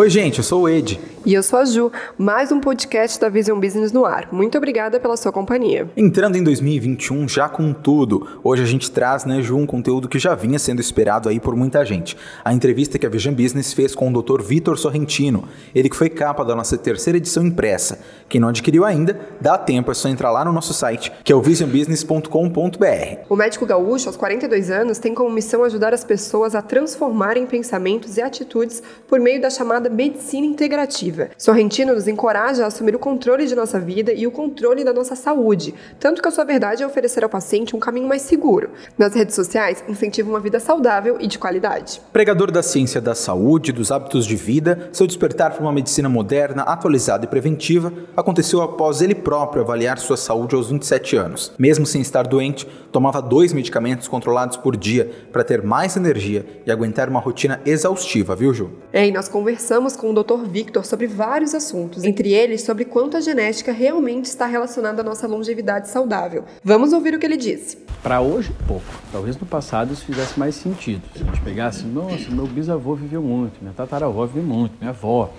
Oi, gente, eu sou o Ed. E eu sou a Ju, mais um podcast da Vision Business no ar. Muito obrigada pela sua companhia. Entrando em 2021 já com tudo, hoje a gente traz, né, Ju, um conteúdo que já vinha sendo esperado aí por muita gente. A entrevista que a Vision Business fez com o Dr. Vitor Sorrentino, ele que foi capa da nossa terceira edição impressa. Quem não adquiriu ainda, dá tempo, é só entrar lá no nosso site, que é o visionbusiness.com.br. O médico gaúcho, aos 42 anos, tem como missão ajudar as pessoas a transformarem pensamentos e atitudes por meio da chamada medicina integrativa. Sorrentino nos encoraja a assumir o controle de nossa vida e o controle da nossa saúde, tanto que a sua verdade é oferecer ao paciente um caminho mais seguro. Nas redes sociais, incentiva uma vida saudável e de qualidade. Pregador da ciência da saúde, dos hábitos de vida, seu despertar para uma medicina moderna, atualizada e preventiva aconteceu após ele próprio avaliar sua saúde aos 27 anos. Mesmo sem estar doente, tomava dois medicamentos controlados por dia para ter mais energia e aguentar uma rotina exaustiva, viu, Ju? É, e nós conversamos com o Dr. Victor sobre vários assuntos, entre eles sobre quanto a genética realmente está relacionada à nossa longevidade saudável. Vamos ouvir o que ele disse. Para hoje, pouco. Talvez no passado isso fizesse mais sentido. Se a gente pegasse, nossa, meu bisavô viveu muito, minha tataravó viveu muito, minha avó.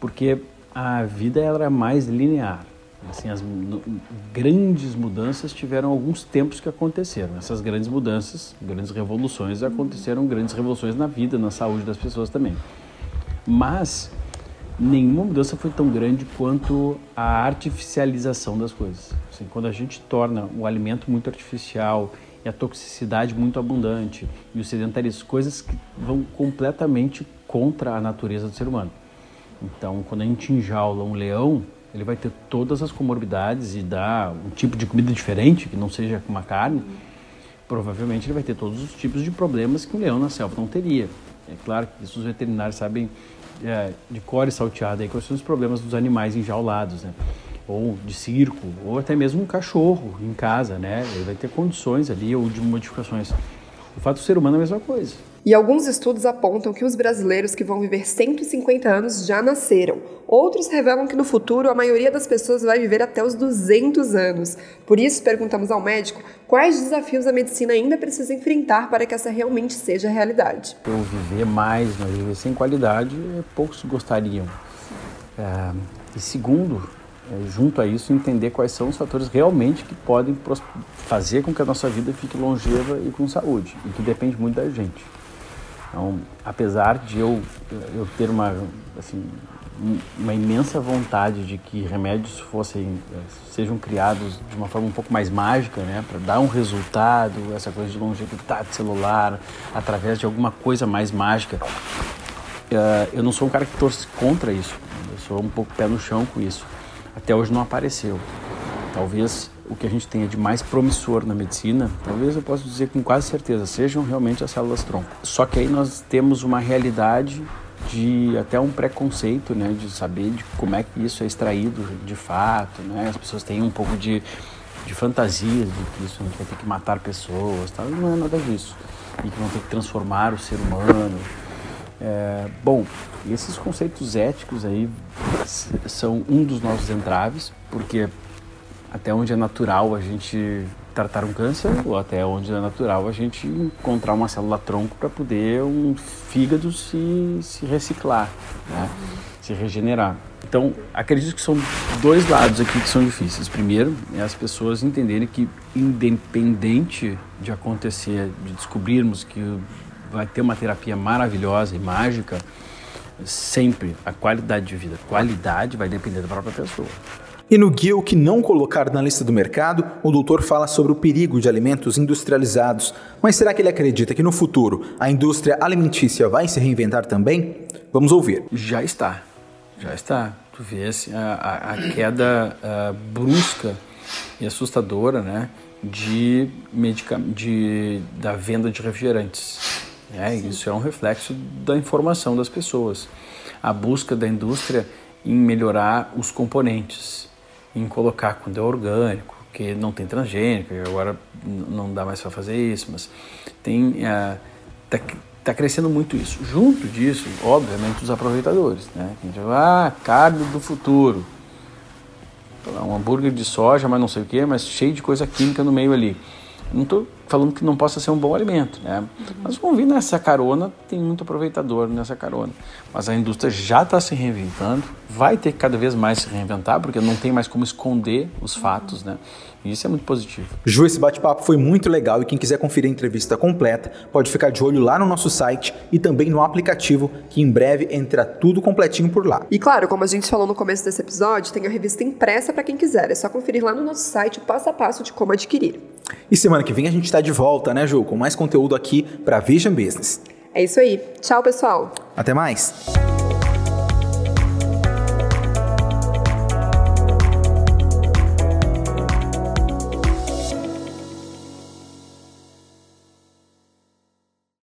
Porque a vida era mais linear. Assim, as grandes mudanças tiveram alguns tempos que aconteceram. Essas grandes mudanças, grandes revoluções, aconteceram grandes revoluções na vida, na saúde das pessoas também. Mas nenhuma mudança foi tão grande quanto a artificialização das coisas. Assim, quando a gente torna o alimento muito artificial e a toxicidade muito abundante e o sedentarismo, coisas que vão completamente contra a natureza do ser humano. Então, quando a gente enjaula um leão, ele vai ter todas as comorbidades e dá um tipo de comida diferente, que não seja uma carne, provavelmente ele vai ter todos os tipos de problemas que um leão na selva não teria. É claro que isso os veterinários sabem é, de core salteada, aí, quais são os problemas dos animais enjaulados, né? ou de circo, ou até mesmo um cachorro em casa, né? Ele vai ter condições ali ou de modificações. O fato do ser humano é a mesma coisa. E alguns estudos apontam que os brasileiros que vão viver 150 anos já nasceram. Outros revelam que no futuro a maioria das pessoas vai viver até os 200 anos. Por isso, perguntamos ao médico quais desafios a medicina ainda precisa enfrentar para que essa realmente seja a realidade. Eu viver mais, mas viver sem qualidade, poucos gostariam. É, e segundo, é, junto a isso, entender quais são os fatores realmente que podem fazer com que a nossa vida fique longeva e com saúde, e que depende muito da gente. Então, apesar de eu, eu ter uma, assim, uma imensa vontade de que remédios fossem sejam criados de uma forma um pouco mais mágica, né, para dar um resultado, essa coisa de longevidade celular através de alguma coisa mais mágica. Uh, eu não sou um cara que torce contra isso. Eu sou um pouco pé no chão com isso. Até hoje não apareceu. Talvez o que a gente tenha de mais promissor na medicina, talvez eu possa dizer com quase certeza, sejam realmente as células tronco. Só que aí nós temos uma realidade de até um preconceito, né, de saber de como é que isso é extraído de fato, né? As pessoas têm um pouco de, de fantasia de que isso a gente vai ter que matar pessoas, tal. não é nada disso. E que vão ter que transformar o ser humano. É, bom, esses conceitos éticos aí são um dos nossos entraves, porque até onde é natural a gente tratar um câncer ou até onde é natural a gente encontrar uma célula tronco para poder um fígado se, se reciclar, né? se regenerar. Então, acredito que são dois lados aqui que são difíceis. Primeiro, é as pessoas entenderem que, independente de acontecer, de descobrirmos que vai ter uma terapia maravilhosa e mágica, sempre a qualidade de vida, qualidade vai depender da própria pessoa. E no guia O que não colocar na lista do mercado, o doutor fala sobre o perigo de alimentos industrializados. Mas será que ele acredita que no futuro a indústria alimentícia vai se reinventar também? Vamos ouvir. Já está, já está. Tu vês a, a, a queda a, brusca e assustadora, né, de, medica de da venda de refrigerantes. É, isso é um reflexo da informação das pessoas. A busca da indústria em melhorar os componentes em colocar quando é orgânico, que não tem transgênico, agora não dá mais para fazer isso, mas tem está uh, tá crescendo muito isso. Junto disso, obviamente, os aproveitadores, né? A gente vai, ah, carne do futuro, um hambúrguer de soja, mas não sei o que, mas cheio de coisa química no meio ali. Não estou falando que não possa ser um bom alimento, né? Uhum. Mas vamos vir nessa carona, tem muito aproveitador nessa carona. Mas a indústria já está se reinventando, vai ter que cada vez mais se reinventar, porque não tem mais como esconder os fatos, né? E isso é muito positivo. Ju, esse bate-papo foi muito legal e quem quiser conferir a entrevista completa pode ficar de olho lá no nosso site e também no aplicativo, que em breve entra tudo completinho por lá. E claro, como a gente falou no começo desse episódio, tem a revista impressa para quem quiser. É só conferir lá no nosso site o passo a passo de como adquirir. E semana que vem a gente está de volta, né, Ju? Com mais conteúdo aqui para Vision Business. É isso aí. Tchau, pessoal. Até mais.